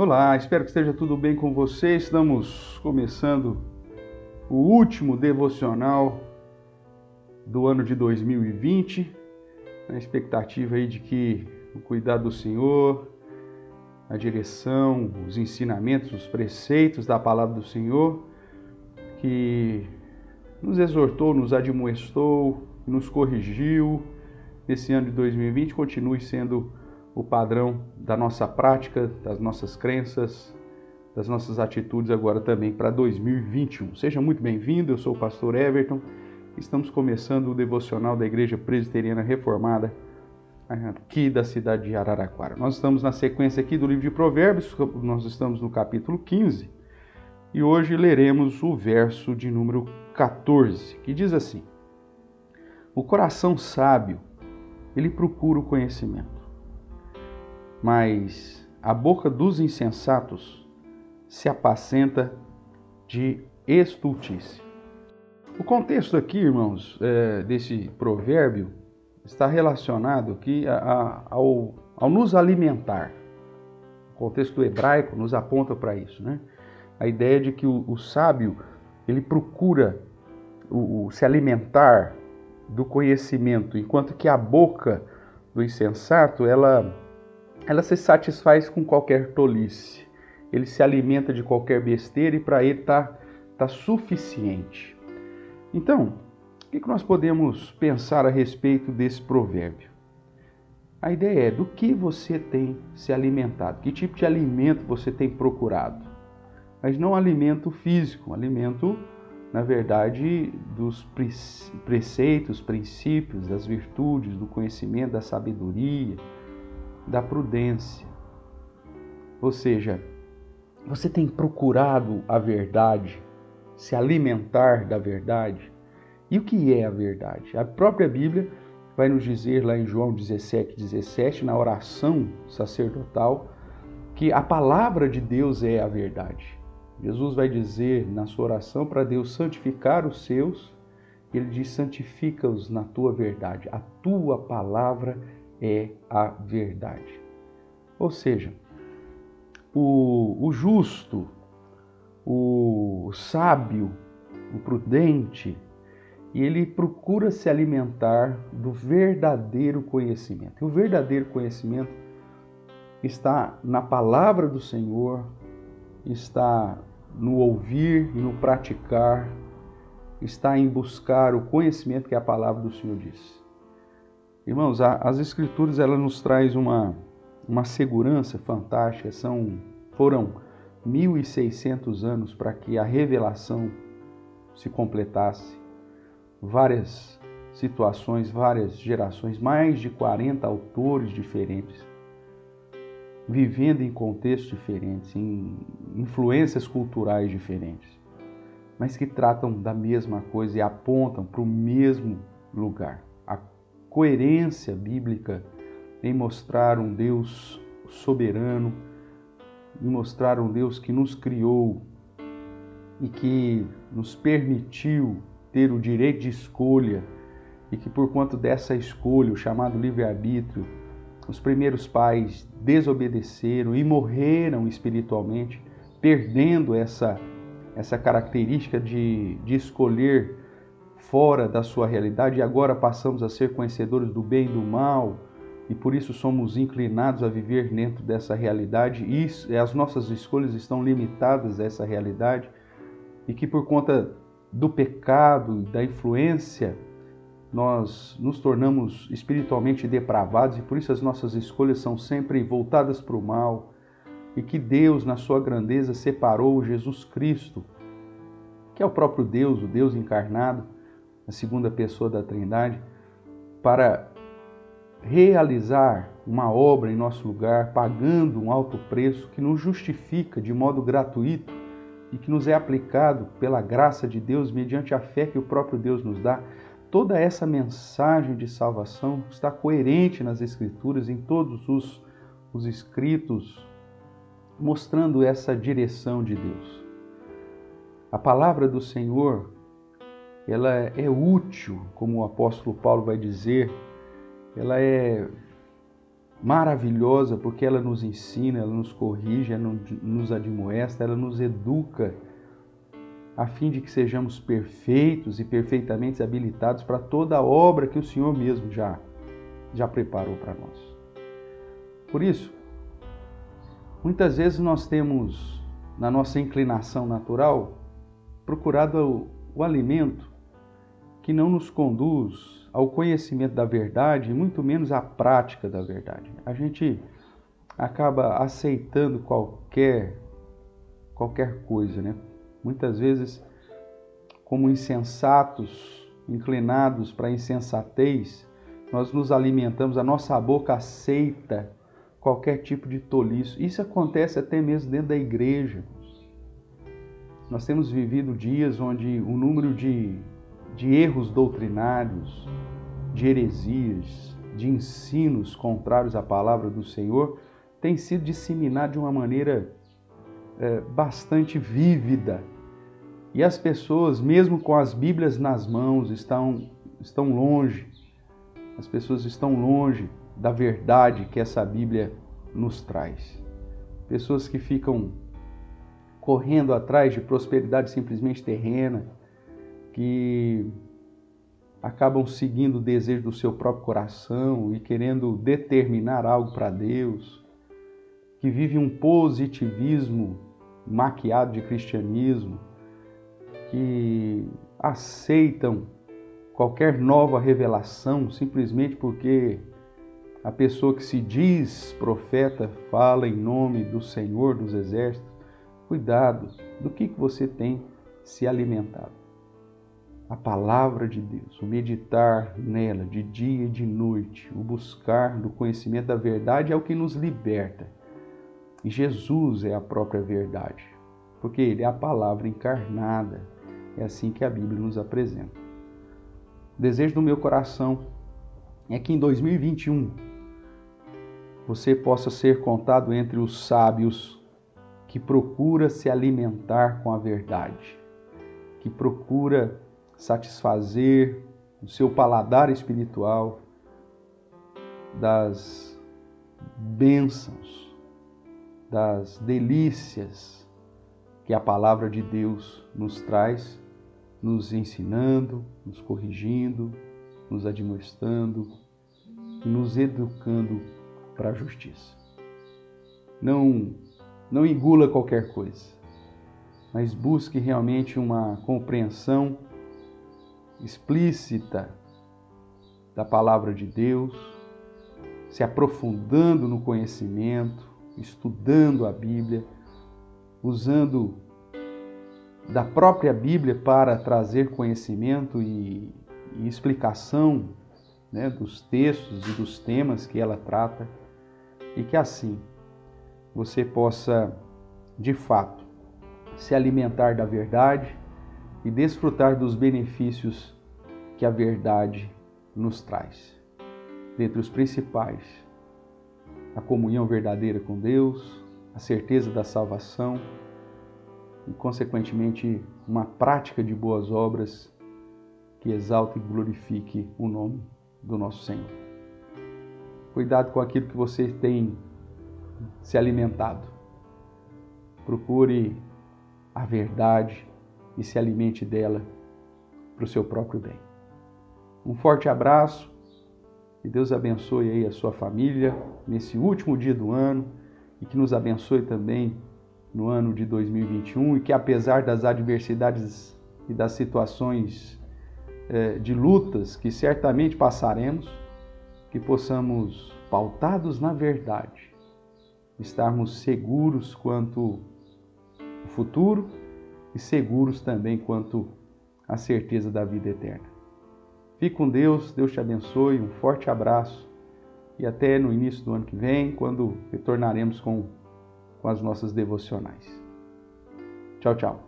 Olá, espero que esteja tudo bem com você. Estamos começando o último devocional do ano de 2020, na expectativa aí de que o cuidado do Senhor, a direção, os ensinamentos, os preceitos da palavra do Senhor, que nos exortou, nos admoestou, nos corrigiu nesse ano de 2020, continue sendo o padrão da nossa prática, das nossas crenças, das nossas atitudes agora também para 2021. Seja muito bem-vindo, eu sou o pastor Everton. Estamos começando o devocional da Igreja Presbiteriana Reformada aqui da cidade de Araraquara. Nós estamos na sequência aqui do livro de Provérbios, nós estamos no capítulo 15 e hoje leremos o verso de número 14, que diz assim: O coração sábio, ele procura o conhecimento mas a boca dos insensatos se apacenta de estultice. O contexto aqui, irmãos, é, desse provérbio está relacionado aqui a, a, ao, ao nos alimentar. O contexto hebraico nos aponta para isso, né? A ideia de que o, o sábio ele procura o, o, se alimentar do conhecimento, enquanto que a boca do insensato ela ela se satisfaz com qualquer tolice. Ele se alimenta de qualquer besteira e para ele está tá suficiente. Então, o que nós podemos pensar a respeito desse provérbio? A ideia é do que você tem se alimentado, que tipo de alimento você tem procurado. Mas não alimento físico, alimento, na verdade, dos preceitos, princípios, das virtudes, do conhecimento, da sabedoria, da prudência. Ou seja, você tem procurado a verdade, se alimentar da verdade. E o que é a verdade? A própria Bíblia vai nos dizer lá em João 17, 17, na oração sacerdotal, que a palavra de Deus é a verdade. Jesus vai dizer na sua oração para Deus santificar os seus, ele diz: santifica-os na tua verdade. A tua palavra é é a verdade. Ou seja, o, o justo, o sábio, o prudente, ele procura se alimentar do verdadeiro conhecimento. E o verdadeiro conhecimento está na palavra do Senhor, está no ouvir e no praticar, está em buscar o conhecimento que a palavra do Senhor diz. Irmãos, as escrituras ela nos traz uma, uma segurança fantástica. São foram 1600 anos para que a revelação se completasse. Várias situações, várias gerações, mais de 40 autores diferentes, vivendo em contextos diferentes, em influências culturais diferentes, mas que tratam da mesma coisa e apontam para o mesmo lugar coerência bíblica em mostrar um Deus soberano, em mostrar um Deus que nos criou e que nos permitiu ter o direito de escolha e que por conta dessa escolha, o chamado livre-arbítrio, os primeiros pais desobedeceram e morreram espiritualmente, perdendo essa, essa característica de, de escolher fora da sua realidade e agora passamos a ser conhecedores do bem e do mal e por isso somos inclinados a viver dentro dessa realidade e as nossas escolhas estão limitadas a essa realidade e que por conta do pecado, da influência, nós nos tornamos espiritualmente depravados e por isso as nossas escolhas são sempre voltadas para o mal e que Deus, na sua grandeza, separou Jesus Cristo, que é o próprio Deus, o Deus encarnado, a segunda pessoa da Trindade, para realizar uma obra em nosso lugar, pagando um alto preço que nos justifica de modo gratuito e que nos é aplicado pela graça de Deus mediante a fé que o próprio Deus nos dá. Toda essa mensagem de salvação está coerente nas Escrituras, em todos os, os escritos, mostrando essa direção de Deus. A palavra do Senhor ela é útil, como o apóstolo Paulo vai dizer, ela é maravilhosa porque ela nos ensina, ela nos corrige, ela nos admoesta, ela nos educa a fim de que sejamos perfeitos e perfeitamente habilitados para toda a obra que o Senhor mesmo já já preparou para nós. Por isso, muitas vezes nós temos na nossa inclinação natural procurado o, o alimento que não nos conduz ao conhecimento da verdade muito menos à prática da verdade. A gente acaba aceitando qualquer qualquer coisa, né? Muitas vezes como insensatos, inclinados para a insensatez, nós nos alimentamos, a nossa boca aceita qualquer tipo de tolice. Isso acontece até mesmo dentro da igreja. Nós temos vivido dias onde o número de de erros doutrinários, de heresias, de ensinos contrários à palavra do Senhor, tem sido disseminado de uma maneira é, bastante vívida. E as pessoas, mesmo com as Bíblias nas mãos, estão, estão longe. As pessoas estão longe da verdade que essa Bíblia nos traz. Pessoas que ficam correndo atrás de prosperidade simplesmente terrena, que acabam seguindo o desejo do seu próprio coração e querendo determinar algo para Deus, que vive um positivismo maquiado de cristianismo, que aceitam qualquer nova revelação simplesmente porque a pessoa que se diz profeta fala em nome do Senhor dos Exércitos. Cuidado do que, você tem se alimentado a palavra de Deus, o meditar nela de dia e de noite, o buscar do conhecimento da verdade é o que nos liberta. E Jesus é a própria verdade, porque Ele é a palavra encarnada. É assim que a Bíblia nos apresenta. O desejo do meu coração é que em 2021 você possa ser contado entre os sábios que procura se alimentar com a verdade, que procura satisfazer o seu paladar espiritual das bênçãos, das delícias que a palavra de Deus nos traz, nos ensinando, nos corrigindo, nos admoestando, nos educando para a justiça. Não, não engula qualquer coisa, mas busque realmente uma compreensão explícita da palavra de Deus, se aprofundando no conhecimento, estudando a Bíblia, usando da própria Bíblia para trazer conhecimento e, e explicação né, dos textos e dos temas que ela trata, e que assim você possa, de fato, se alimentar da verdade e desfrutar dos benefícios que a verdade nos traz. Dentre os principais, a comunhão verdadeira com Deus, a certeza da salvação e, consequentemente, uma prática de boas obras que exalte e glorifique o nome do nosso Senhor. Cuidado com aquilo que você tem se alimentado. Procure a verdade, e se alimente dela para o seu próprio bem. Um forte abraço e Deus abençoe aí a sua família nesse último dia do ano e que nos abençoe também no ano de 2021 e que apesar das adversidades e das situações eh, de lutas que certamente passaremos, que possamos, pautados na verdade, estarmos seguros quanto ao futuro e seguros também quanto à certeza da vida eterna. Fique com Deus, Deus te abençoe, um forte abraço e até no início do ano que vem, quando retornaremos com, com as nossas devocionais. Tchau, tchau.